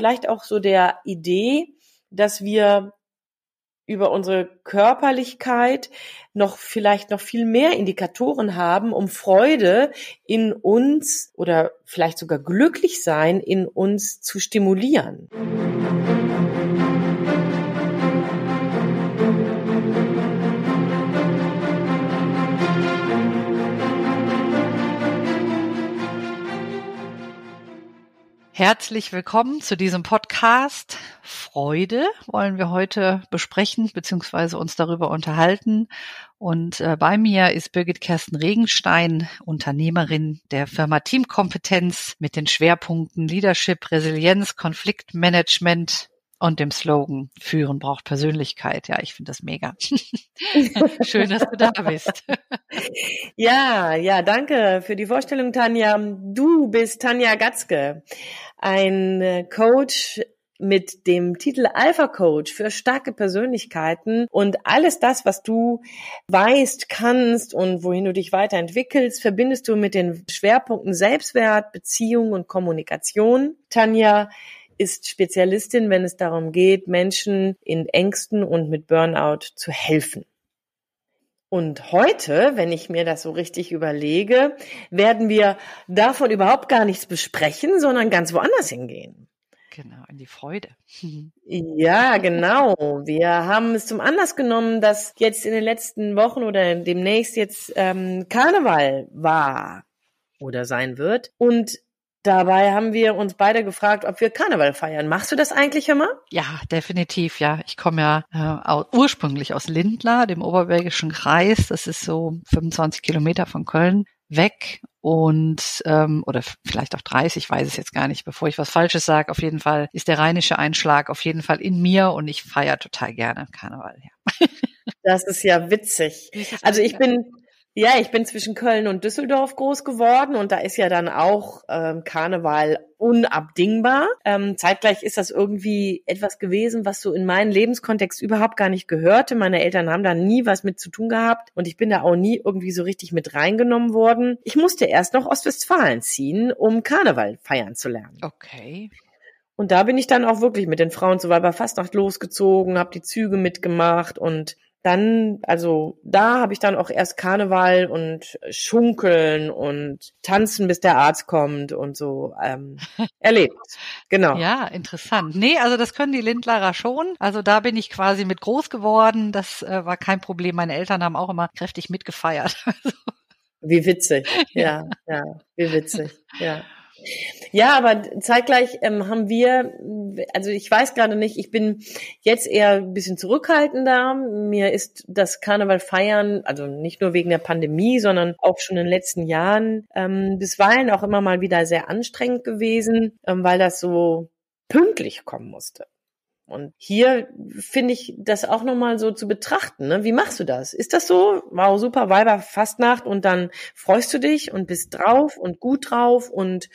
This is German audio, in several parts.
vielleicht auch so der Idee, dass wir über unsere Körperlichkeit noch vielleicht noch viel mehr Indikatoren haben, um Freude in uns oder vielleicht sogar glücklich sein in uns zu stimulieren. Herzlich willkommen zu diesem Podcast. Freude wollen wir heute besprechen bzw. uns darüber unterhalten. Und äh, bei mir ist Birgit Kersten Regenstein, Unternehmerin der Firma Teamkompetenz mit den Schwerpunkten Leadership, Resilienz, Konfliktmanagement und dem Slogan Führen braucht Persönlichkeit. Ja, ich finde das mega. Schön, dass du da bist. ja, ja, danke für die Vorstellung, Tanja. Du bist Tanja Gatzke, ein äh, Coach mit dem Titel Alpha Coach für starke Persönlichkeiten und alles das, was du weißt, kannst und wohin du dich weiterentwickelst, verbindest du mit den Schwerpunkten Selbstwert, Beziehung und Kommunikation. Tanja, ist Spezialistin, wenn es darum geht, Menschen in Ängsten und mit Burnout zu helfen. Und heute, wenn ich mir das so richtig überlege, werden wir davon überhaupt gar nichts besprechen, sondern ganz woanders hingehen. Genau, in die Freude. Ja, genau. Wir haben es zum Anlass genommen, dass jetzt in den letzten Wochen oder demnächst jetzt ähm, Karneval war oder sein wird. Und Dabei haben wir uns beide gefragt, ob wir Karneval feiern. Machst du das eigentlich immer? Ja, definitiv, ja. Ich komme ja äh, ursprünglich aus Lindlar, dem Oberbergischen Kreis. Das ist so 25 Kilometer von Köln weg und ähm, oder vielleicht auch 30, ich weiß es jetzt gar nicht, bevor ich was Falsches sage. Auf jeden Fall ist der rheinische Einschlag auf jeden Fall in mir und ich feiere total gerne Karneval. Ja. Das ist ja witzig. Also ich bin ja, ich bin zwischen Köln und Düsseldorf groß geworden und da ist ja dann auch ähm, Karneval unabdingbar. Ähm, zeitgleich ist das irgendwie etwas gewesen, was so in meinen Lebenskontext überhaupt gar nicht gehörte. Meine Eltern haben da nie was mit zu tun gehabt und ich bin da auch nie irgendwie so richtig mit reingenommen worden. Ich musste erst noch Ostwestfalen ziehen, um Karneval feiern zu lernen. Okay. Und da bin ich dann auch wirklich mit den Frauen zur Weiberfastnacht losgezogen, habe die Züge mitgemacht und dann, also da habe ich dann auch erst Karneval und Schunkeln und Tanzen, bis der Arzt kommt und so ähm, erlebt. Genau. Ja, interessant. Nee, also das können die Lindlerer schon. Also da bin ich quasi mit groß geworden. Das äh, war kein Problem. Meine Eltern haben auch immer kräftig mitgefeiert. wie witzig. Ja, ja, wie witzig. Ja. Ja, aber zeitgleich ähm, haben wir, also ich weiß gerade nicht, ich bin jetzt eher ein bisschen zurückhaltender. Mir ist das Karneval feiern, also nicht nur wegen der Pandemie, sondern auch schon in den letzten Jahren ähm, bisweilen auch immer mal wieder sehr anstrengend gewesen, ähm, weil das so pünktlich kommen musste. Und hier finde ich das auch nochmal so zu betrachten. Ne? Wie machst du das? Ist das so? Wow, super, Weiber Fastnacht und dann freust du dich und bist drauf und gut drauf und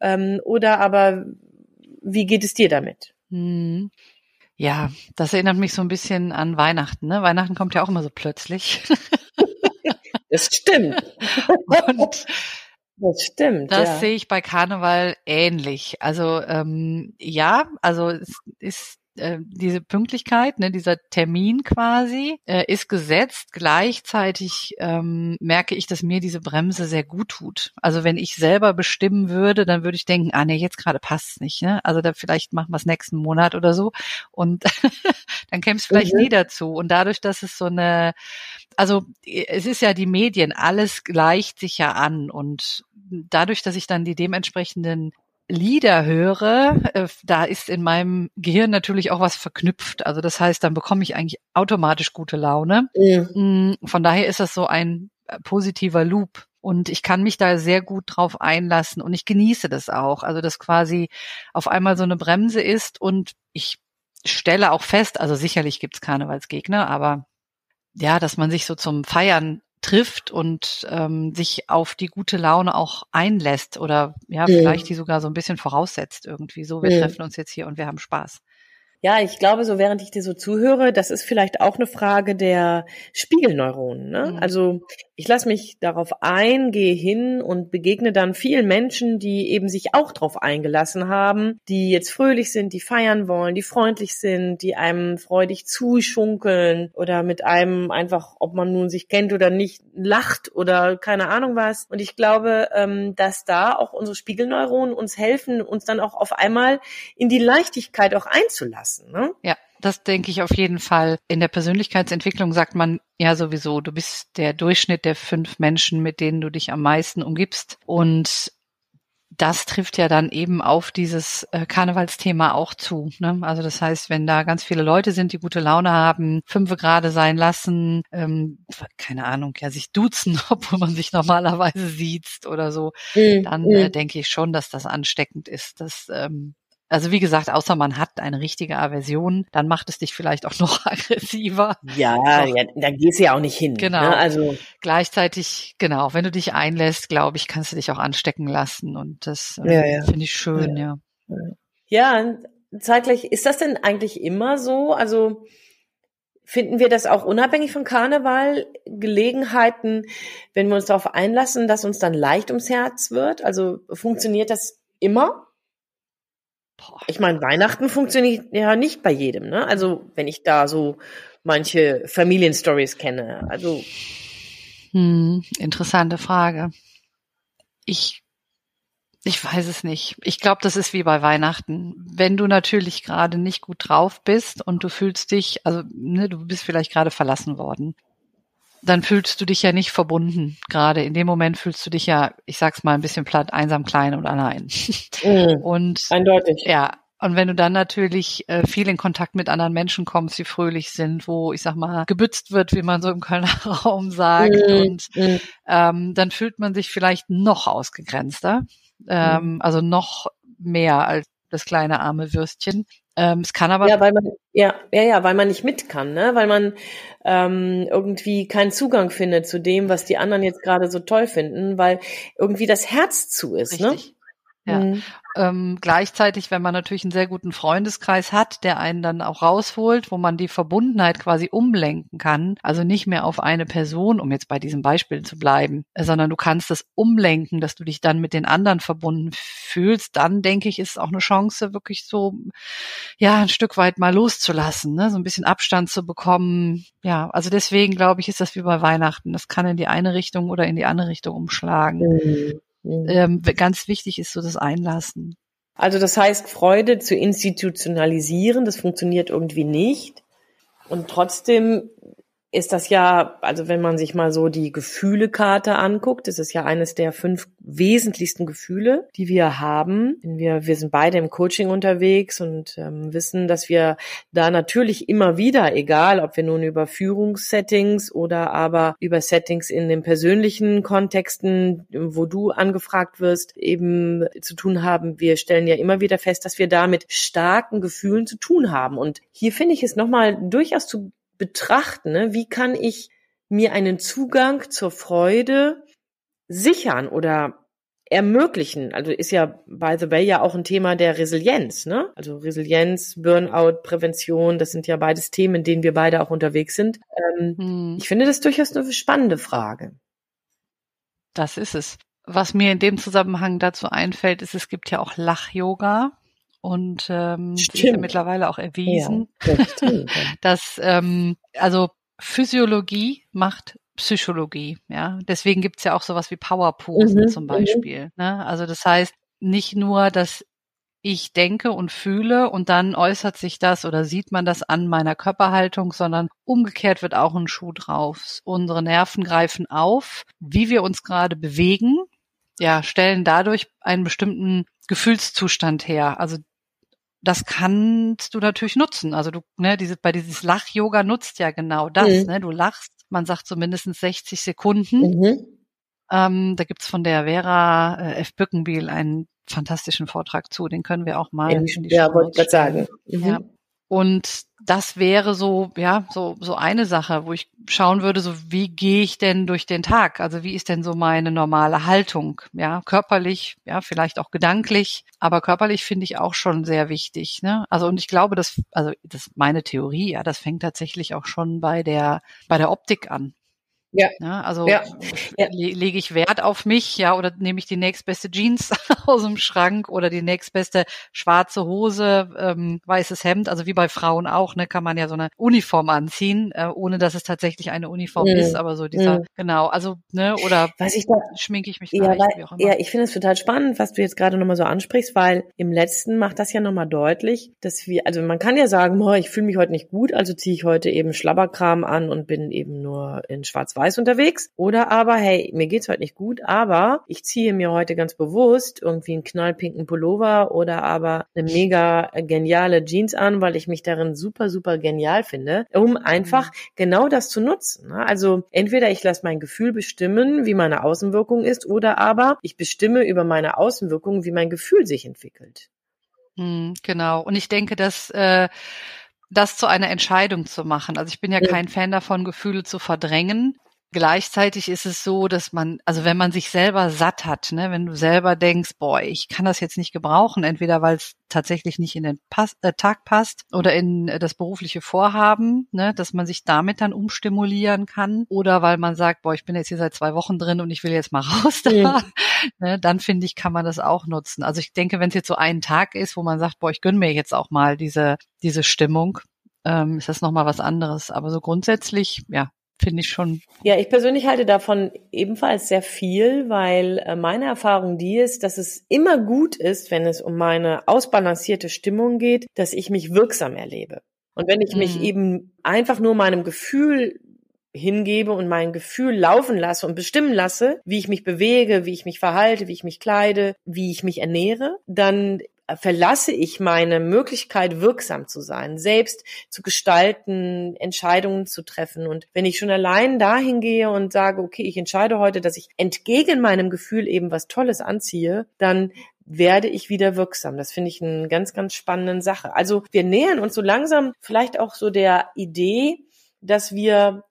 ähm, oder aber wie geht es dir damit? Hm. Ja, das erinnert mich so ein bisschen an Weihnachten. Ne? Weihnachten kommt ja auch immer so plötzlich. das stimmt. und das stimmt. Das ja. sehe ich bei Karneval ähnlich. Also ähm, ja, also es ist äh, diese Pünktlichkeit, ne, dieser Termin quasi, äh, ist gesetzt. Gleichzeitig ähm, merke ich, dass mir diese Bremse sehr gut tut. Also wenn ich selber bestimmen würde, dann würde ich denken, ah nee, jetzt gerade passt's nicht. Ne? Also da vielleicht machen wir es nächsten Monat oder so. Und dann käme es vielleicht mhm. nie dazu. Und dadurch, dass es so eine, also es ist ja die Medien, alles gleicht sich ja an. Und dadurch, dass ich dann die dementsprechenden Lieder höre, äh, da ist in meinem Gehirn natürlich auch was verknüpft. Also das heißt, dann bekomme ich eigentlich automatisch gute Laune. Ja. Mm, von daher ist das so ein äh, positiver Loop. Und ich kann mich da sehr gut drauf einlassen und ich genieße das auch. Also dass quasi auf einmal so eine Bremse ist und ich stelle auch fest, also sicherlich gibt's Karnevalsgegner, aber ja, dass man sich so zum Feiern trifft und ähm, sich auf die gute Laune auch einlässt oder ja, vielleicht die sogar so ein bisschen voraussetzt irgendwie. So, wir treffen uns jetzt hier und wir haben Spaß. Ja, ich glaube, so während ich dir so zuhöre, das ist vielleicht auch eine Frage der Spiegelneuronen. Ne? Mhm. Also ich lasse mich darauf ein, gehe hin und begegne dann vielen Menschen, die eben sich auch darauf eingelassen haben, die jetzt fröhlich sind, die feiern wollen, die freundlich sind, die einem freudig zuschunkeln oder mit einem einfach, ob man nun sich kennt oder nicht, lacht oder keine Ahnung was. Und ich glaube, ähm, dass da auch unsere Spiegelneuronen uns helfen, uns dann auch auf einmal in die Leichtigkeit auch einzulassen. Ne? Ja. Das denke ich auf jeden Fall. In der Persönlichkeitsentwicklung sagt man ja sowieso, du bist der Durchschnitt der fünf Menschen, mit denen du dich am meisten umgibst. Und das trifft ja dann eben auf dieses äh, Karnevalsthema auch zu. Ne? Also das heißt, wenn da ganz viele Leute sind, die gute Laune haben, fünfe gerade sein lassen, ähm, keine Ahnung, ja, sich duzen, obwohl man sich normalerweise sieht oder so, mhm. dann äh, mhm. denke ich schon, dass das ansteckend ist. dass ähm, also wie gesagt, außer man hat eine richtige Aversion, dann macht es dich vielleicht auch noch aggressiver. Ja, ja da gehst du ja auch nicht hin. Ne? Genau. Ne? Also gleichzeitig, genau, wenn du dich einlässt, glaube ich, kannst du dich auch anstecken lassen und das äh, ja, ja. finde ich schön, ja. Ja, zeitgleich ist das denn eigentlich immer so? Also finden wir das auch unabhängig von Karneval Gelegenheiten, wenn wir uns darauf einlassen, dass uns dann leicht ums Herz wird? Also funktioniert das immer? Boah. Ich meine, Weihnachten funktioniert ja nicht bei jedem, ne? Also, wenn ich da so manche Familienstories kenne. Also. Hm, interessante Frage. Ich, ich weiß es nicht. Ich glaube, das ist wie bei Weihnachten. Wenn du natürlich gerade nicht gut drauf bist und du fühlst dich, also ne, du bist vielleicht gerade verlassen worden, dann fühlst du dich ja nicht verbunden. Gerade in dem Moment fühlst du dich ja, ich sag's mal ein bisschen platt, einsam, klein und allein. Mhm, und eindeutig. Ja. Und wenn du dann natürlich äh, viel in Kontakt mit anderen Menschen kommst, die fröhlich sind, wo ich sag mal gebützt wird, wie man so im Kölner Raum sagt, mhm. und mhm. ähm, dann fühlt man sich vielleicht noch ausgegrenzter, ähm, mhm. also noch mehr als das kleine arme Würstchen. Ähm, es kann aber ja, weil man ja ja ja, weil man nicht mit kann, ne, weil man ähm, irgendwie keinen Zugang findet zu dem, was die anderen jetzt gerade so toll finden, weil irgendwie das Herz zu ist, ne? Richtig. ne? Ja. Mhm. Ähm, gleichzeitig, wenn man natürlich einen sehr guten Freundeskreis hat, der einen dann auch rausholt, wo man die Verbundenheit quasi umlenken kann, also nicht mehr auf eine Person, um jetzt bei diesem Beispiel zu bleiben, sondern du kannst es umlenken, dass du dich dann mit den anderen verbunden fühlst, dann denke ich, ist es auch eine Chance, wirklich so, ja, ein Stück weit mal loszulassen, ne? so ein bisschen Abstand zu bekommen. Ja, also deswegen glaube ich, ist das wie bei Weihnachten. Das kann in die eine Richtung oder in die andere Richtung umschlagen. Mhm. Mhm. Ähm, ganz wichtig ist so das Einlassen. Also das heißt, Freude zu institutionalisieren, das funktioniert irgendwie nicht. Und trotzdem ist das ja, also wenn man sich mal so die Gefühlekarte anguckt, ist ja eines der fünf wesentlichsten Gefühle, die wir haben. Wir, wir sind beide im Coaching unterwegs und ähm, wissen, dass wir da natürlich immer wieder, egal ob wir nun über Führungssettings oder aber über Settings in den persönlichen Kontexten, wo du angefragt wirst, eben zu tun haben. Wir stellen ja immer wieder fest, dass wir da mit starken Gefühlen zu tun haben. Und hier finde ich es nochmal durchaus zu betrachten, ne? wie kann ich mir einen Zugang zur Freude sichern oder ermöglichen. Also ist ja, by the way, ja auch ein Thema der Resilienz, ne? Also Resilienz, Burnout, Prävention, das sind ja beides Themen, in denen wir beide auch unterwegs sind. Ähm, hm. Ich finde das durchaus eine spannende Frage. Das ist es. Was mir in dem Zusammenhang dazu einfällt, ist, es gibt ja auch Lach-Yoga und ähm, ist ja mittlerweile auch erwiesen, ja, das dass ähm, also Physiologie macht Psychologie, ja. Deswegen gibt's ja auch sowas wie Powerposen mhm, zum mhm. Beispiel. Ne? Also das heißt nicht nur, dass ich denke und fühle und dann äußert sich das oder sieht man das an meiner Körperhaltung, sondern umgekehrt wird auch ein Schuh drauf. Unsere Nerven greifen auf, wie wir uns gerade bewegen, ja, stellen dadurch einen bestimmten Gefühlszustand her. Also das kannst du natürlich nutzen. Also du, ne, diese, bei dieses Lach-Yoga nutzt ja genau das, mhm. ne? Du lachst, man sagt so mindestens 60 Sekunden. Mhm. Ähm, da gibt's von der Vera äh, F. Bückenbiel einen fantastischen Vortrag zu, den können wir auch mal in, in die Ja, wollte ich gerade sagen. Mhm. Ja. Und das wäre so, ja, so, so eine Sache, wo ich schauen würde, so wie gehe ich denn durch den Tag? Also wie ist denn so meine normale Haltung? Ja, körperlich, ja, vielleicht auch gedanklich, aber körperlich finde ich auch schon sehr wichtig, ne? Also und ich glaube, dass, also das ist meine Theorie, ja, das fängt tatsächlich auch schon bei der, bei der Optik an. Ja. ja also ja. ja. lege ich Wert auf mich, ja, oder nehme ich die nächstbeste Jeans aus dem Schrank oder die nächstbeste schwarze Hose, ähm, weißes Hemd, also wie bei Frauen auch, ne, kann man ja so eine Uniform anziehen, äh, ohne dass es tatsächlich eine Uniform mhm. ist, aber so dieser, mhm. genau, also, ne, oder was ich da, schminke ich mich ja, gleich, weil, auch immer. Ja, ich finde es total spannend, was du jetzt gerade nochmal so ansprichst, weil im letzten macht das ja nochmal deutlich, dass wir, also man kann ja sagen, boah, ich fühle mich heute nicht gut, also ziehe ich heute eben Schlabberkram an und bin eben nur in Schwarz-Weiß unterwegs. Oder aber, hey, mir geht's heute nicht gut, aber ich ziehe mir heute ganz bewusst irgendwie einen knallpinken Pullover oder aber eine mega geniale Jeans an, weil ich mich darin super, super genial finde, um einfach mhm. genau das zu nutzen. Ne? Also entweder ich lasse mein Gefühl bestimmen, wie meine Außenwirkung ist, oder aber ich bestimme über meine Außenwirkung, wie mein Gefühl sich entwickelt. Hm, genau. Und ich denke, dass äh, das zu einer Entscheidung zu machen. Also ich bin ja kein Fan davon, Gefühle zu verdrängen. Gleichzeitig ist es so, dass man, also wenn man sich selber satt hat, ne, wenn du selber denkst, boah, ich kann das jetzt nicht gebrauchen, entweder weil es tatsächlich nicht in den Pass, äh, Tag passt oder in äh, das berufliche Vorhaben, ne, dass man sich damit dann umstimulieren kann, oder weil man sagt, boah, ich bin jetzt hier seit zwei Wochen drin und ich will jetzt mal raus da, ja. ne, dann finde ich, kann man das auch nutzen. Also ich denke, wenn es jetzt so einen Tag ist, wo man sagt, boah, ich gönne mir jetzt auch mal diese diese Stimmung, ähm, ist das nochmal was anderes. Aber so grundsätzlich, ja, finde ich schon. Ja, ich persönlich halte davon ebenfalls sehr viel, weil äh, meine Erfahrung die ist, dass es immer gut ist, wenn es um meine ausbalancierte Stimmung geht, dass ich mich wirksam erlebe. Und wenn ich mhm. mich eben einfach nur meinem Gefühl hingebe und mein Gefühl laufen lasse und bestimmen lasse, wie ich mich bewege, wie ich mich verhalte, wie ich mich kleide, wie ich mich ernähre, dann verlasse ich meine Möglichkeit, wirksam zu sein, selbst zu gestalten, Entscheidungen zu treffen. Und wenn ich schon allein dahin gehe und sage, okay, ich entscheide heute, dass ich entgegen meinem Gefühl eben was Tolles anziehe, dann werde ich wieder wirksam. Das finde ich eine ganz, ganz spannende Sache. Also wir nähern uns so langsam vielleicht auch so der Idee, dass wir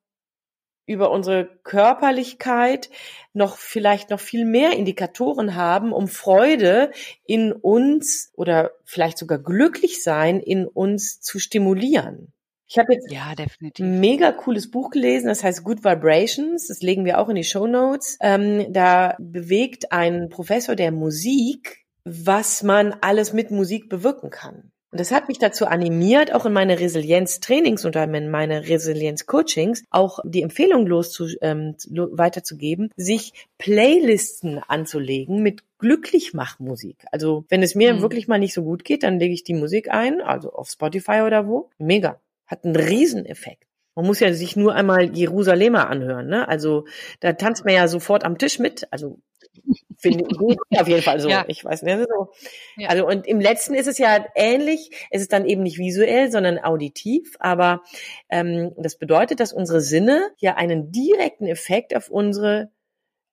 über unsere Körperlichkeit noch vielleicht noch viel mehr Indikatoren haben, um Freude in uns oder vielleicht sogar glücklich sein in uns zu stimulieren. Ich habe jetzt ja, definitiv. ein mega cooles Buch gelesen, das heißt Good Vibrations, das legen wir auch in die Show Notes. Ähm, da bewegt ein Professor der Musik, was man alles mit Musik bewirken kann. Und das hat mich dazu animiert, auch in meine Resilienz-Trainings und in meine Resilienz-Coachings auch die Empfehlung loszu, ähm, weiterzugeben, sich Playlisten anzulegen mit Glücklichmachmusik. Also wenn es mir mhm. wirklich mal nicht so gut geht, dann lege ich die Musik ein, also auf Spotify oder wo. Mega. Hat einen Rieseneffekt. Man muss ja sich nur einmal Jerusalemer anhören, ne? Also da tanzt man ja sofort am Tisch mit. Also Finde ich auf jeden Fall so. Ja. Ich weiß nicht. So. Ja. Also und im letzten ist es ja ähnlich. Es ist dann eben nicht visuell, sondern auditiv. Aber ähm, das bedeutet, dass unsere Sinne ja einen direkten Effekt auf unsere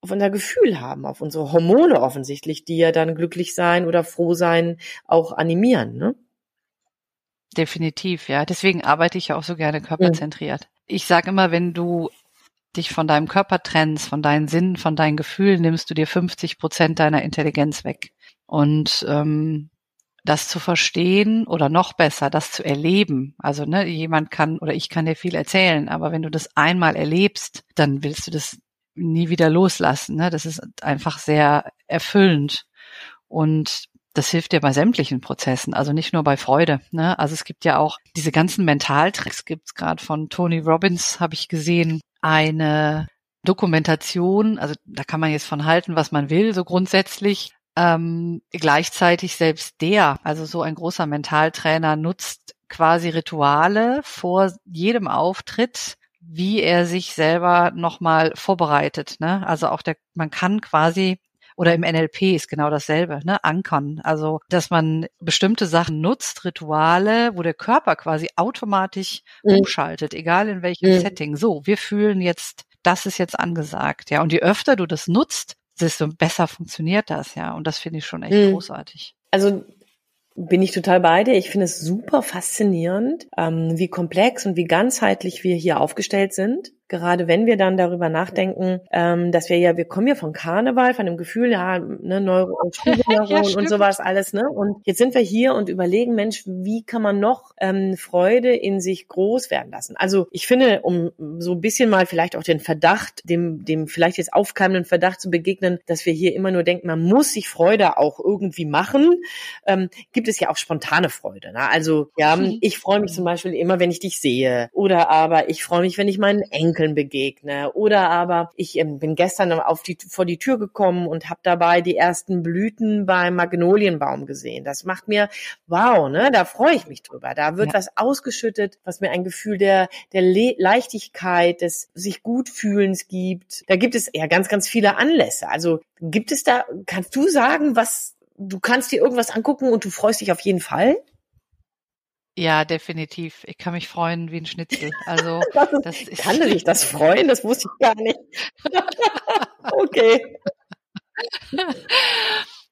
auf unser Gefühl haben, auf unsere Hormone offensichtlich, die ja dann glücklich sein oder froh sein auch animieren. Ne? Definitiv, ja. Deswegen arbeite ich ja auch so gerne körperzentriert. Mhm. Ich sage immer, wenn du dich von deinem Körper trennst, von deinen Sinnen, von deinen Gefühlen, nimmst du dir 50 Prozent deiner Intelligenz weg. Und ähm, das zu verstehen oder noch besser, das zu erleben. Also ne, jemand kann oder ich kann dir viel erzählen, aber wenn du das einmal erlebst, dann willst du das nie wieder loslassen. Ne? Das ist einfach sehr erfüllend. Und das hilft dir bei sämtlichen Prozessen, also nicht nur bei Freude. Ne? Also es gibt ja auch diese ganzen Mentaltricks, gibt's gerade von Tony Robbins, habe ich gesehen, eine Dokumentation, also da kann man jetzt von halten, was man will, so grundsätzlich. Ähm, gleichzeitig selbst der, also so ein großer Mentaltrainer, nutzt quasi Rituale vor jedem Auftritt, wie er sich selber nochmal vorbereitet. Ne? Also auch der, man kann quasi oder im NLP ist genau dasselbe, ne? Ankern. Also, dass man bestimmte Sachen nutzt, Rituale, wo der Körper quasi automatisch mhm. umschaltet, egal in welchem mhm. Setting. So, wir fühlen jetzt, das ist jetzt angesagt, ja. Und je öfter du das nutzt, desto besser funktioniert das, ja. Und das finde ich schon echt mhm. großartig. Also bin ich total bei dir. Ich finde es super faszinierend, ähm, wie komplex und wie ganzheitlich wir hier aufgestellt sind gerade wenn wir dann darüber nachdenken, ähm, dass wir ja, wir kommen ja von Karneval, von dem Gefühl, ja, ne, Neuro und Spiegelneuron ja, und sowas alles, ne? Und jetzt sind wir hier und überlegen, Mensch, wie kann man noch ähm, Freude in sich groß werden lassen? Also ich finde, um so ein bisschen mal vielleicht auch den Verdacht, dem, dem vielleicht jetzt aufkeimenden Verdacht zu begegnen, dass wir hier immer nur denken, man muss sich Freude auch irgendwie machen, ähm, gibt es ja auch spontane Freude. Ne? Also ja, mhm. ich freue mich zum Beispiel immer, wenn ich dich sehe. Oder aber ich freue mich, wenn ich meinen Enkeln begegne. Oder aber ich ähm, bin gestern auf die, vor die Tür gekommen und habe dabei die ersten Blüten beim Magnolienbaum gesehen. Das macht mir, wow, ne, da freue ich mich drüber. Da wird ja. was ausgeschüttet, was mir ein Gefühl der, der Le Leichtigkeit, des sich gut fühlens gibt. Da gibt es ja ganz, ganz viele Anlässe. Also gibt es da, kannst du sagen, was, du kannst dir irgendwas angucken und du freust dich auf jeden Fall? Ja, definitiv. Ich kann mich freuen wie ein Schnitzel. Also das ist, das ist kann sich das freuen? Das wusste ich gar nicht. okay.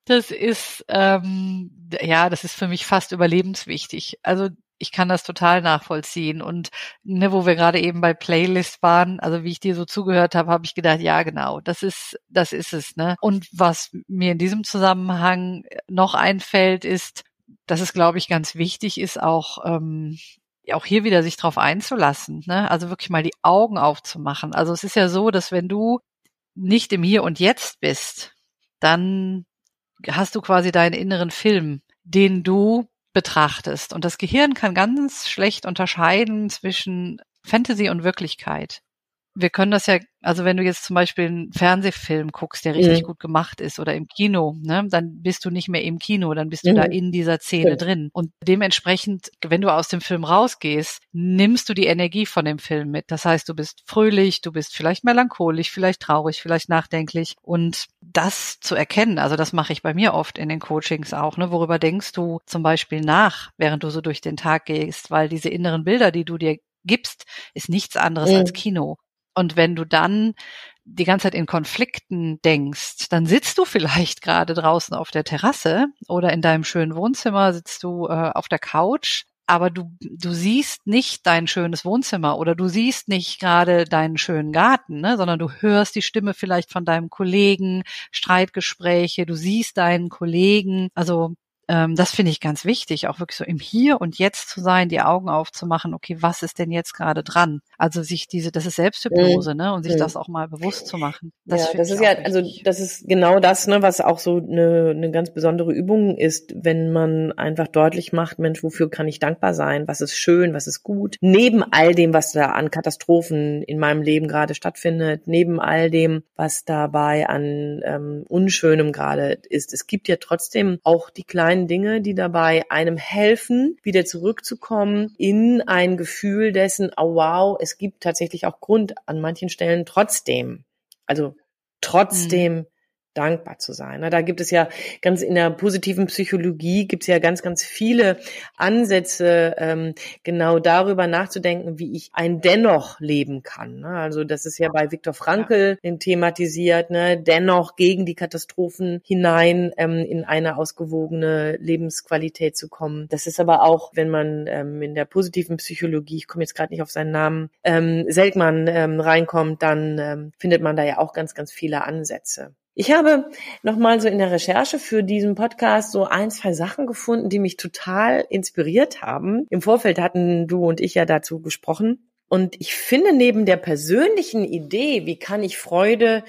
Das ist ähm, ja, das ist für mich fast überlebenswichtig. Also ich kann das total nachvollziehen. Und ne, wo wir gerade eben bei Playlist waren, also wie ich dir so zugehört habe, habe ich gedacht, ja genau, das ist, das ist es. Ne? Und was mir in diesem Zusammenhang noch einfällt, ist, dass es, glaube ich, ganz wichtig ist, auch ähm, auch hier wieder sich drauf einzulassen, ne? Also wirklich mal die Augen aufzumachen. Also es ist ja so, dass wenn du nicht im Hier und Jetzt bist, dann hast du quasi deinen inneren Film, den du betrachtest. Und das Gehirn kann ganz schlecht unterscheiden zwischen Fantasy und Wirklichkeit wir können das ja, also wenn du jetzt zum Beispiel einen Fernsehfilm guckst, der richtig mhm. gut gemacht ist oder im Kino, ne, dann bist du nicht mehr im Kino, dann bist du mhm. da in dieser Szene ja. drin. Und dementsprechend, wenn du aus dem Film rausgehst, nimmst du die Energie von dem Film mit. Das heißt, du bist fröhlich, du bist vielleicht melancholisch, vielleicht traurig, vielleicht nachdenklich. Und das zu erkennen, also das mache ich bei mir oft in den Coachings auch, ne, worüber denkst du zum Beispiel nach, während du so durch den Tag gehst, weil diese inneren Bilder, die du dir gibst, ist nichts anderes mhm. als Kino. Und wenn du dann die ganze Zeit in Konflikten denkst, dann sitzt du vielleicht gerade draußen auf der Terrasse oder in deinem schönen Wohnzimmer, sitzt du äh, auf der Couch, aber du, du siehst nicht dein schönes Wohnzimmer oder du siehst nicht gerade deinen schönen Garten, ne, sondern du hörst die Stimme vielleicht von deinem Kollegen, Streitgespräche, du siehst deinen Kollegen. Also ähm, das finde ich ganz wichtig, auch wirklich so im Hier und Jetzt zu sein, die Augen aufzumachen, okay, was ist denn jetzt gerade dran? Also sich diese, das ist Selbsthypnose, mhm. ne? Und sich mhm. das auch mal bewusst zu machen. Das ja, das ist ja, also das ist genau das, ne, was auch so eine, eine ganz besondere Übung ist, wenn man einfach deutlich macht, Mensch, wofür kann ich dankbar sein? Was ist schön, was ist gut? Neben all dem, was da an Katastrophen in meinem Leben gerade stattfindet, neben all dem, was dabei an ähm, Unschönem gerade ist. Es gibt ja trotzdem auch die kleinen kleinen Dinge, die dabei einem helfen, wieder zurückzukommen in ein Gefühl dessen, oh wow, es gibt tatsächlich auch Grund an manchen Stellen trotzdem. Also trotzdem mhm dankbar zu sein. Da gibt es ja ganz in der positiven Psychologie gibt es ja ganz, ganz viele Ansätze, ähm, genau darüber nachzudenken, wie ich ein Dennoch leben kann. Ne? Also das ist ja bei Viktor Frankl ja. thematisiert, ne? dennoch gegen die Katastrophen hinein ähm, in eine ausgewogene Lebensqualität zu kommen. Das ist aber auch, wenn man ähm, in der positiven Psychologie, ich komme jetzt gerade nicht auf seinen Namen, ähm, Seltmann ähm, reinkommt, dann ähm, findet man da ja auch ganz, ganz viele Ansätze. Ich habe nochmal so in der Recherche für diesen Podcast so ein, zwei Sachen gefunden, die mich total inspiriert haben. Im Vorfeld hatten du und ich ja dazu gesprochen. Und ich finde neben der persönlichen Idee, wie kann ich Freude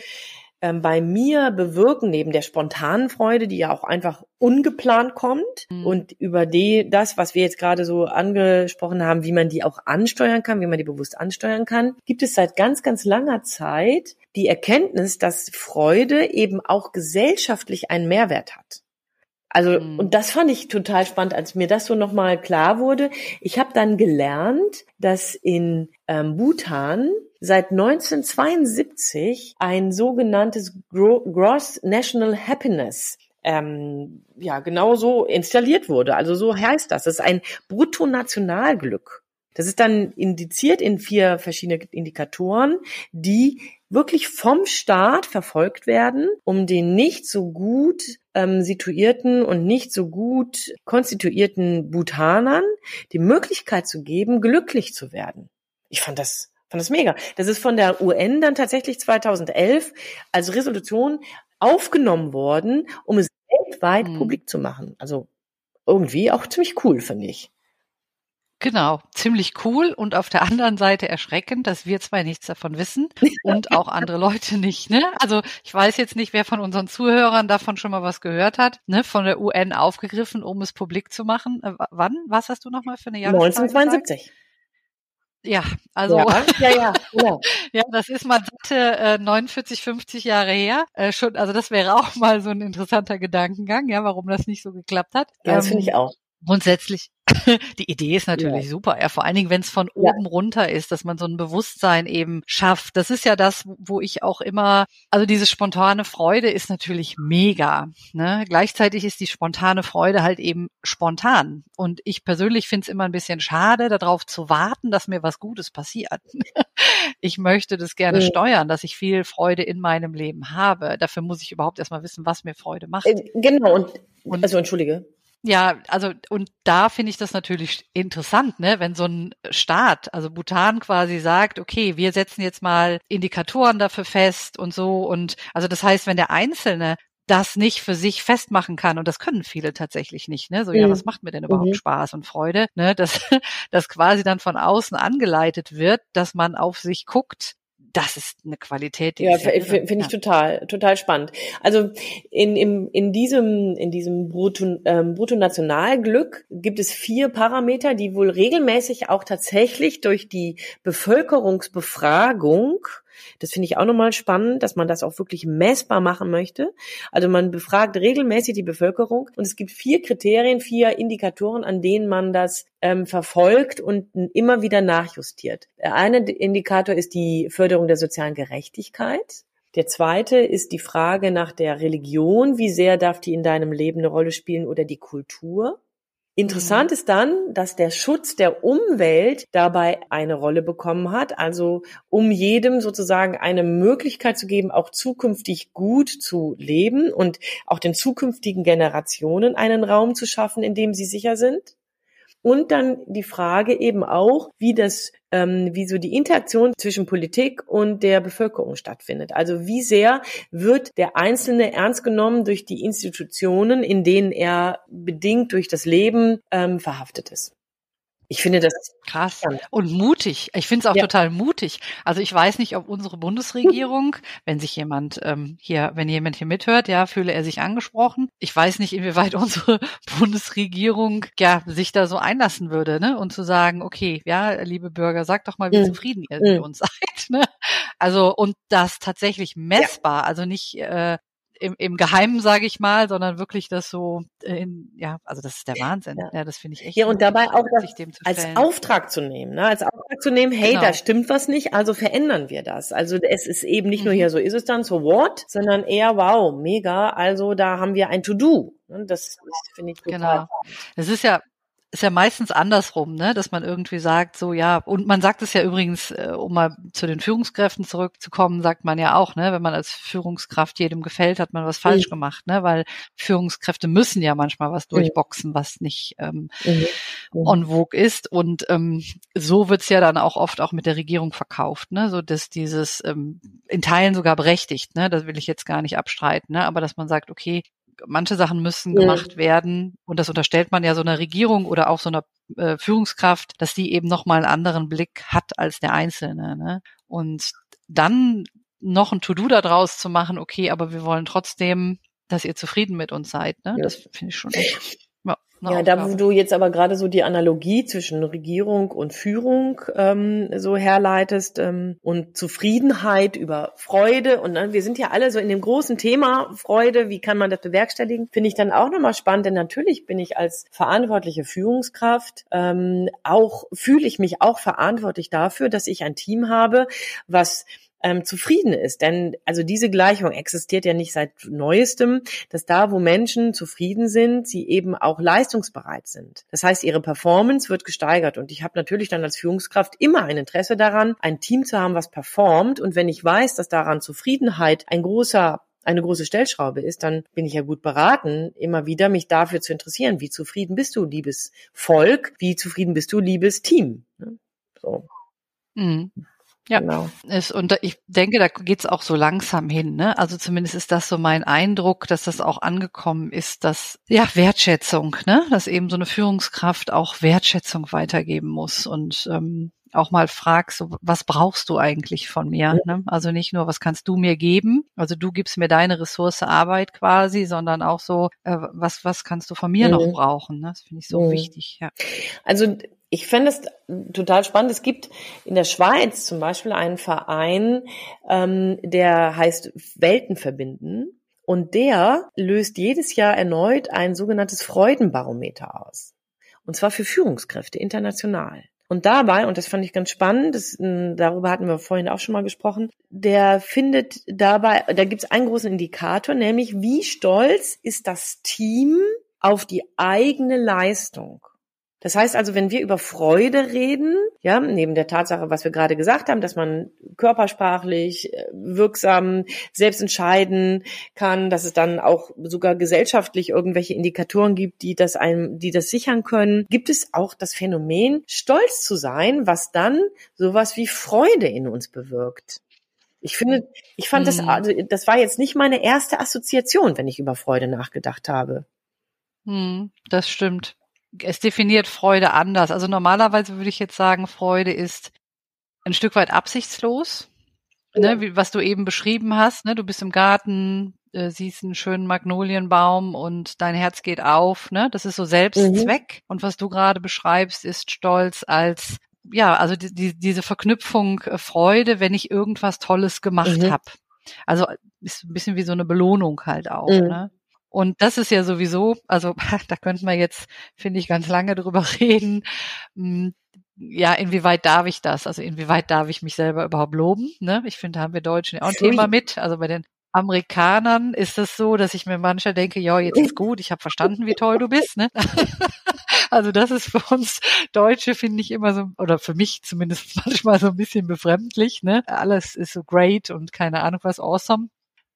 ähm, bei mir bewirken, neben der spontanen Freude, die ja auch einfach ungeplant kommt mhm. und über die, das, was wir jetzt gerade so angesprochen haben, wie man die auch ansteuern kann, wie man die bewusst ansteuern kann, gibt es seit ganz, ganz langer Zeit die Erkenntnis, dass Freude eben auch gesellschaftlich einen Mehrwert hat. Also, mhm. und das fand ich total spannend, als mir das so nochmal klar wurde. Ich habe dann gelernt, dass in ähm, Bhutan seit 1972 ein sogenanntes Gross National Happiness ähm, ja genau so installiert wurde. Also so heißt das. Das ist ein Bruttonationalglück. Das ist dann indiziert in vier verschiedene Indikatoren, die wirklich vom Staat verfolgt werden, um den nicht so gut ähm, situierten und nicht so gut konstituierten Bhutanern die Möglichkeit zu geben, glücklich zu werden. Ich fand das Fand das mega. Das ist von der UN dann tatsächlich 2011 als Resolution aufgenommen worden, um es weltweit mhm. publik zu machen. Also irgendwie auch ziemlich cool, finde ich. Genau, ziemlich cool und auf der anderen Seite erschreckend, dass wir zwei nichts davon wissen und auch andere Leute nicht. Ne? Also ich weiß jetzt nicht, wer von unseren Zuhörern davon schon mal was gehört hat, ne? von der UN aufgegriffen, um es publik zu machen. Äh, wann? Was hast du nochmal für eine Jahreszahl 1972. Gesagt? Ja, also ja, ja, ja, ja. ja das ist mal satte äh, 49, 50 Jahre her. Äh, schon, also das wäre auch mal so ein interessanter Gedankengang, ja, warum das nicht so geklappt hat. Ja, das ähm, finde ich auch. Grundsätzlich die Idee ist natürlich ja. super. Ja, vor allen Dingen, wenn es von oben ja. runter ist, dass man so ein Bewusstsein eben schafft. Das ist ja das, wo ich auch immer, also diese spontane Freude ist natürlich mega. Ne? Gleichzeitig ist die spontane Freude halt eben spontan. Und ich persönlich finde es immer ein bisschen schade, darauf zu warten, dass mir was Gutes passiert. ich möchte das gerne mhm. steuern, dass ich viel Freude in meinem Leben habe. Dafür muss ich überhaupt erstmal wissen, was mir Freude macht. Äh, genau, und, und also entschuldige. Ja, also und da finde ich das natürlich interessant, ne, wenn so ein Staat, also Bhutan quasi sagt, okay, wir setzen jetzt mal Indikatoren dafür fest und so und also das heißt, wenn der Einzelne das nicht für sich festmachen kann und das können viele tatsächlich nicht, ne? So ja, mhm. was macht mir denn überhaupt mhm. Spaß und Freude, ne? Dass das quasi dann von außen angeleitet wird, dass man auf sich guckt das ist eine Qualität. Die ja, finde ich total, total spannend. Also in, in, in diesem, in diesem Brutto, ähm, Bruttonationalglück gibt es vier Parameter, die wohl regelmäßig auch tatsächlich durch die Bevölkerungsbefragung das finde ich auch nochmal spannend, dass man das auch wirklich messbar machen möchte. Also man befragt regelmäßig die Bevölkerung und es gibt vier Kriterien, vier Indikatoren, an denen man das ähm, verfolgt und immer wieder nachjustiert. Der eine Indikator ist die Förderung der sozialen Gerechtigkeit. Der zweite ist die Frage nach der Religion. Wie sehr darf die in deinem Leben eine Rolle spielen oder die Kultur? Interessant mhm. ist dann, dass der Schutz der Umwelt dabei eine Rolle bekommen hat, also um jedem sozusagen eine Möglichkeit zu geben, auch zukünftig gut zu leben und auch den zukünftigen Generationen einen Raum zu schaffen, in dem sie sicher sind. Und dann die Frage eben auch, wie das, ähm, wie so die Interaktion zwischen Politik und der Bevölkerung stattfindet. Also wie sehr wird der Einzelne ernst genommen durch die Institutionen, in denen er bedingt durch das Leben ähm, verhaftet ist. Ich finde das krass und mutig. Ich finde es auch ja. total mutig. Also ich weiß nicht, ob unsere Bundesregierung, wenn sich jemand ähm, hier, wenn jemand hier mithört, ja, fühle er sich angesprochen. Ich weiß nicht, inwieweit unsere Bundesregierung ja sich da so einlassen würde, ne, und zu sagen, okay, ja, liebe Bürger, sagt doch mal, wie mhm. zufrieden ihr mhm. mit uns seid, ne? Also und das tatsächlich messbar, ja. also nicht äh, im, im Geheimen, sage ich mal, sondern wirklich das so, in, ja, also das ist der Wahnsinn. Ja, ja das finde ich echt. Ja, und dabei auch das als Auftrag zu nehmen, ne? als Auftrag zu nehmen, hey, genau. da stimmt was nicht, also verändern wir das. Also es ist eben nicht mhm. nur hier, so ist es dann, so what, sondern eher, wow, mega, also da haben wir ein To-Do. Ne? Das, das finde ich total. Genau. Das ist ja, ist ja meistens andersrum, ne, dass man irgendwie sagt, so ja, und man sagt es ja übrigens, äh, um mal zu den Führungskräften zurückzukommen, sagt man ja auch, ne, wenn man als Führungskraft jedem gefällt, hat man was falsch mhm. gemacht, ne, weil Führungskräfte müssen ja manchmal was durchboxen, was nicht ähm, mhm. mhm. on vogue ist. Und ähm, so wird's ja dann auch oft auch mit der Regierung verkauft, ne, so dass dieses ähm, in Teilen sogar berechtigt, ne, das will ich jetzt gar nicht abstreiten, ne, aber dass man sagt, okay, manche Sachen müssen gemacht werden und das unterstellt man ja so einer Regierung oder auch so einer äh, Führungskraft, dass die eben nochmal einen anderen Blick hat als der Einzelne. Ne? Und dann noch ein To-Do daraus zu machen, okay, aber wir wollen trotzdem, dass ihr zufrieden mit uns seid. Ne? Ja. Das finde ich schon echt ja, da wo du jetzt aber gerade so die Analogie zwischen Regierung und Führung ähm, so herleitest ähm, und Zufriedenheit über Freude und dann, wir sind ja alle so in dem großen Thema Freude, wie kann man das bewerkstelligen, finde ich dann auch nochmal spannend, denn natürlich bin ich als verantwortliche Führungskraft ähm, auch, fühle ich mich auch verantwortlich dafür, dass ich ein Team habe, was ähm, zufrieden ist. Denn also diese Gleichung existiert ja nicht seit neuestem, dass da, wo Menschen zufrieden sind, sie eben auch leistungsbereit sind. Das heißt, ihre Performance wird gesteigert. Und ich habe natürlich dann als Führungskraft immer ein Interesse daran, ein Team zu haben, was performt. Und wenn ich weiß, dass daran Zufriedenheit ein großer eine große Stellschraube ist, dann bin ich ja gut beraten, immer wieder mich dafür zu interessieren. Wie zufrieden bist du, liebes Volk? Wie zufrieden bist du, liebes Team? So. Mhm. Ja, genau. Ist, und ich denke, da geht's auch so langsam hin. Ne? Also zumindest ist das so mein Eindruck, dass das auch angekommen ist, dass ja Wertschätzung, ne, dass eben so eine Führungskraft auch Wertschätzung weitergeben muss und ähm, auch mal fragst, so, was brauchst du eigentlich von mir? Ne? Also nicht nur, was kannst du mir geben? Also du gibst mir deine Ressource Arbeit quasi, sondern auch so, äh, was, was kannst du von mir mhm. noch brauchen? Ne? Das finde ich so mhm. wichtig. Ja. Also ich finde es total spannend. Es gibt in der Schweiz zum Beispiel einen Verein, ähm, der heißt Welten verbinden. Und der löst jedes Jahr erneut ein sogenanntes Freudenbarometer aus. Und zwar für Führungskräfte international. Und dabei, und das fand ich ganz spannend, das, darüber hatten wir vorhin auch schon mal gesprochen, der findet dabei, da gibt es einen großen Indikator, nämlich wie stolz ist das Team auf die eigene Leistung. Das heißt also, wenn wir über Freude reden, ja, neben der Tatsache, was wir gerade gesagt haben, dass man körpersprachlich äh, wirksam selbst entscheiden kann, dass es dann auch sogar gesellschaftlich irgendwelche Indikatoren gibt, die das einem, die das sichern können, gibt es auch das Phänomen, stolz zu sein, was dann sowas wie Freude in uns bewirkt. Ich finde, ich fand das, also das war jetzt nicht meine erste Assoziation, wenn ich über Freude nachgedacht habe. Hm, das stimmt es definiert Freude anders. Also normalerweise würde ich jetzt sagen, Freude ist ein Stück weit absichtslos. Ne, ja. Ne, wie, was du eben beschrieben hast, ne, du bist im Garten, äh, siehst einen schönen Magnolienbaum und dein Herz geht auf, ne? Das ist so Selbstzweck. Mhm. Und was du gerade beschreibst, ist Stolz als ja, also die, die, diese Verknüpfung äh, Freude, wenn ich irgendwas Tolles gemacht mhm. habe. Also ist ein bisschen wie so eine Belohnung halt auch. Mhm. Ne? Und das ist ja sowieso, also da könnten wir jetzt, finde ich, ganz lange drüber reden. Hm, ja, inwieweit darf ich das? Also inwieweit darf ich mich selber überhaupt loben? Ne? Ich finde, da haben wir Deutschen ja auch ein Thema mit. Also bei den Amerikanern ist es so, dass ich mir manchmal denke, ja, jetzt ist gut, ich habe verstanden, wie toll du bist. Ne? Also das ist für uns Deutsche, finde ich, immer so, oder für mich zumindest manchmal so ein bisschen befremdlich. Ne? Alles ist so great und keine Ahnung was, awesome.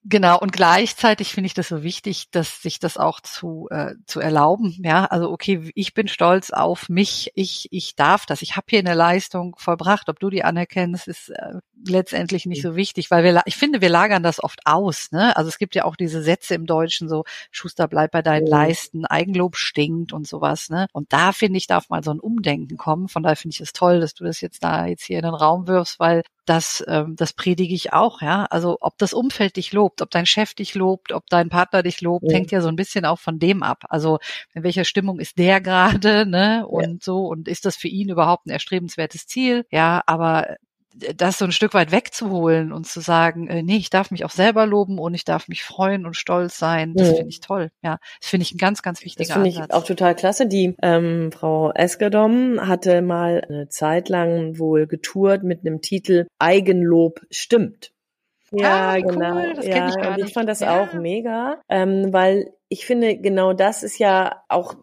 Genau, und gleichzeitig finde ich das so wichtig, dass sich das auch zu, äh, zu erlauben. Ja, also okay, ich bin stolz auf mich, ich, ich darf das, ich habe hier eine Leistung vollbracht. Ob du die anerkennst, ist äh, letztendlich nicht so wichtig, weil wir, ich finde, wir lagern das oft aus. Ne? Also es gibt ja auch diese Sätze im Deutschen, so Schuster, bleib bei deinen Leisten, Eigenlob stinkt und sowas. Ne? Und da finde ich, darf mal so ein Umdenken kommen. Von daher finde ich es toll, dass du das jetzt da jetzt hier in den Raum wirfst, weil das, ähm, das predige ich auch, ja. Also ob das Umfeld dich lobt, ob dein Chef dich lobt, ob dein Partner dich lobt, ja. hängt ja so ein bisschen auch von dem ab. Also in welcher Stimmung ist der gerade, ne? Und ja. so, und ist das für ihn überhaupt ein erstrebenswertes Ziel? Ja, aber das so ein Stück weit wegzuholen und zu sagen, äh, nee, ich darf mich auch selber loben und ich darf mich freuen und stolz sein, das mhm. finde ich toll. Ja, das finde ich ein ganz, ganz wichtiger Das finde ich auch total klasse. Die ähm, Frau Eskedom hatte mal eine Zeit lang wohl getourt mit einem Titel Eigenlob stimmt. Ja, ah, genau. Cool, das ja, ich ich fand das ja. auch mega, ähm, weil ich finde, genau das ist ja auch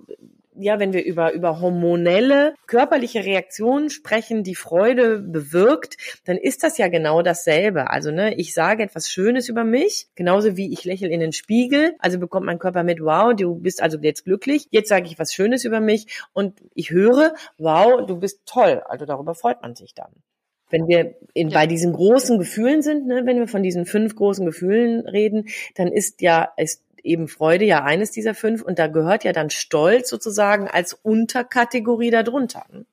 ja, wenn wir über, über hormonelle, körperliche Reaktionen sprechen, die Freude bewirkt, dann ist das ja genau dasselbe. Also, ne, ich sage etwas Schönes über mich, genauso wie ich lächle in den Spiegel, also bekommt mein Körper mit, wow, du bist also jetzt glücklich, jetzt sage ich was Schönes über mich und ich höre, wow, du bist toll. Also darüber freut man sich dann wenn wir in, ja. bei diesen großen Gefühlen sind, ne, wenn wir von diesen fünf großen Gefühlen reden, dann ist ja, ist eben Freude ja eines dieser fünf und da gehört ja dann Stolz sozusagen als Unterkategorie darunter. Ne?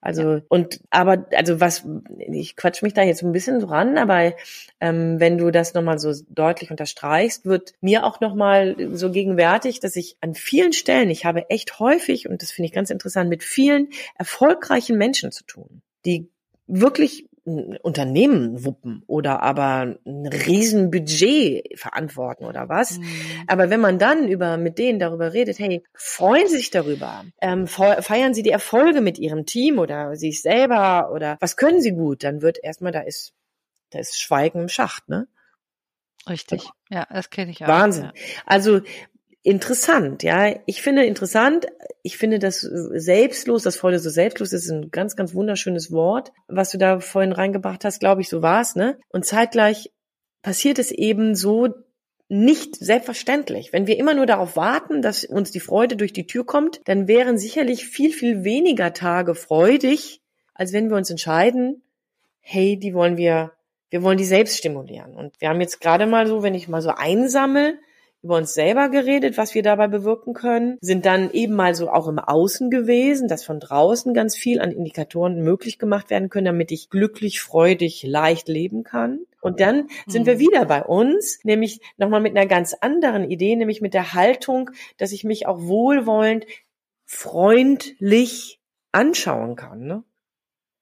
Also ja. und aber also was ich quatsch mich da jetzt ein bisschen dran, aber ähm, wenn du das nochmal so deutlich unterstreichst, wird mir auch nochmal so gegenwärtig, dass ich an vielen Stellen, ich habe echt häufig und das finde ich ganz interessant, mit vielen erfolgreichen Menschen zu tun, die wirklich ein Unternehmen wuppen oder aber ein Riesenbudget verantworten oder was. Mhm. Aber wenn man dann über mit denen darüber redet, hey, freuen Sie sich darüber, ähm, feiern Sie die Erfolge mit Ihrem Team oder sich selber oder was können Sie gut, dann wird erstmal da ist da ist Schweigen im Schacht, ne? Richtig, ja, das kenne ich auch. Wahnsinn. Ja. Also interessant, ja. Ich finde interessant, ich finde das selbstlos, das Freude so selbstlos ist ein ganz, ganz wunderschönes Wort, was du da vorhin reingebracht hast, glaube ich, so war's, ne? Und zeitgleich passiert es eben so nicht selbstverständlich. Wenn wir immer nur darauf warten, dass uns die Freude durch die Tür kommt, dann wären sicherlich viel, viel weniger Tage freudig, als wenn wir uns entscheiden, hey, die wollen wir, wir wollen die selbst stimulieren. Und wir haben jetzt gerade mal so, wenn ich mal so einsammle, über uns selber geredet, was wir dabei bewirken können, sind dann eben mal so auch im Außen gewesen, dass von draußen ganz viel an Indikatoren möglich gemacht werden können, damit ich glücklich, freudig, leicht leben kann. Und dann sind wir mhm. wieder bei uns, nämlich nochmal mit einer ganz anderen Idee, nämlich mit der Haltung, dass ich mich auch wohlwollend, freundlich anschauen kann. Ne?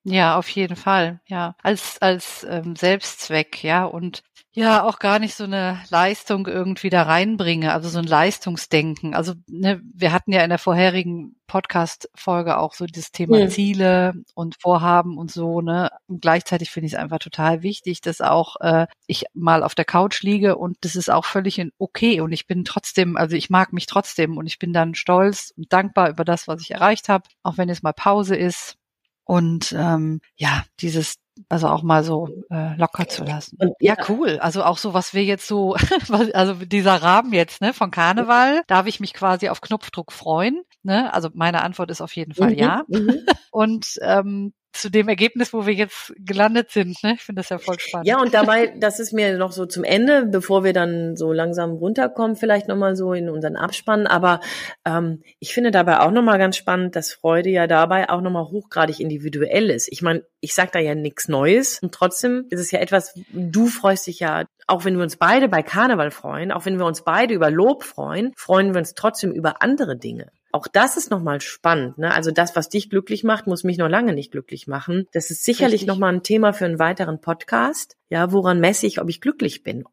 Ja, auf jeden Fall, ja. Als, als ähm, Selbstzweck, ja. Und ja auch gar nicht so eine Leistung irgendwie da reinbringe, also so ein Leistungsdenken. Also ne, wir hatten ja in der vorherigen Podcast-Folge auch so das Thema mhm. Ziele und Vorhaben und so, ne? Und gleichzeitig finde ich es einfach total wichtig, dass auch äh, ich mal auf der Couch liege und das ist auch völlig okay und ich bin trotzdem, also ich mag mich trotzdem und ich bin dann stolz und dankbar über das, was ich erreicht habe, auch wenn es mal Pause ist. Und ähm, ja, dieses also auch mal so äh, locker zu lassen. Und, ja, cool. Also auch so, was wir jetzt so, also dieser Rahmen jetzt ne, von Karneval, darf ich mich quasi auf Knopfdruck freuen. Ne? Also meine Antwort ist auf jeden Fall mhm, ja. Mhm. Und ähm, zu dem Ergebnis, wo wir jetzt gelandet sind. Ne? Ich finde das ja voll spannend. Ja, und dabei, das ist mir noch so zum Ende, bevor wir dann so langsam runterkommen, vielleicht nochmal so in unseren Abspann. Aber ähm, ich finde dabei auch nochmal ganz spannend, dass Freude ja dabei auch nochmal hochgradig individuell ist. Ich meine, ich sag da ja nichts Neues und trotzdem ist es ja etwas, du freust dich ja, auch wenn wir uns beide bei Karneval freuen, auch wenn wir uns beide über Lob freuen, freuen wir uns trotzdem über andere Dinge. Auch das ist nochmal spannend. Ne? Also das, was dich glücklich macht, muss mich noch lange nicht glücklich machen. Das ist sicherlich nochmal ein Thema für einen weiteren Podcast. Ja, woran messe ich, ob ich glücklich bin?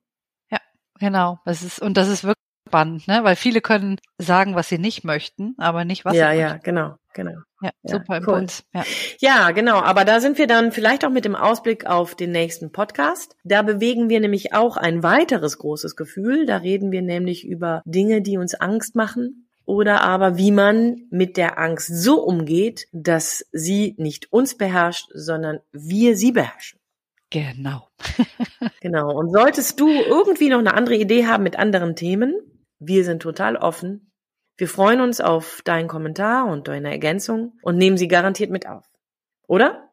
Ja, genau. Das ist, und das ist wirklich spannend, ne? Weil viele können sagen, was sie nicht möchten, aber nicht, was ja, sie ja, möchten. Ja, genau, genau. Ja, ja super Impuls. Cool. Ja. ja, genau. Aber da sind wir dann vielleicht auch mit dem Ausblick auf den nächsten Podcast. Da bewegen wir nämlich auch ein weiteres großes Gefühl. Da reden wir nämlich über Dinge, die uns Angst machen, oder aber wie man mit der Angst so umgeht, dass sie nicht uns beherrscht, sondern wir sie beherrschen. Genau. genau. Und solltest du irgendwie noch eine andere Idee haben mit anderen Themen, wir sind total offen. Wir freuen uns auf deinen Kommentar und deine Ergänzung und nehmen sie garantiert mit auf. Oder?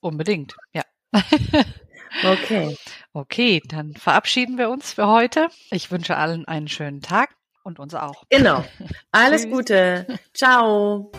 Unbedingt, ja. okay. Okay, dann verabschieden wir uns für heute. Ich wünsche allen einen schönen Tag und uns auch. Genau. Alles Gute. Ciao.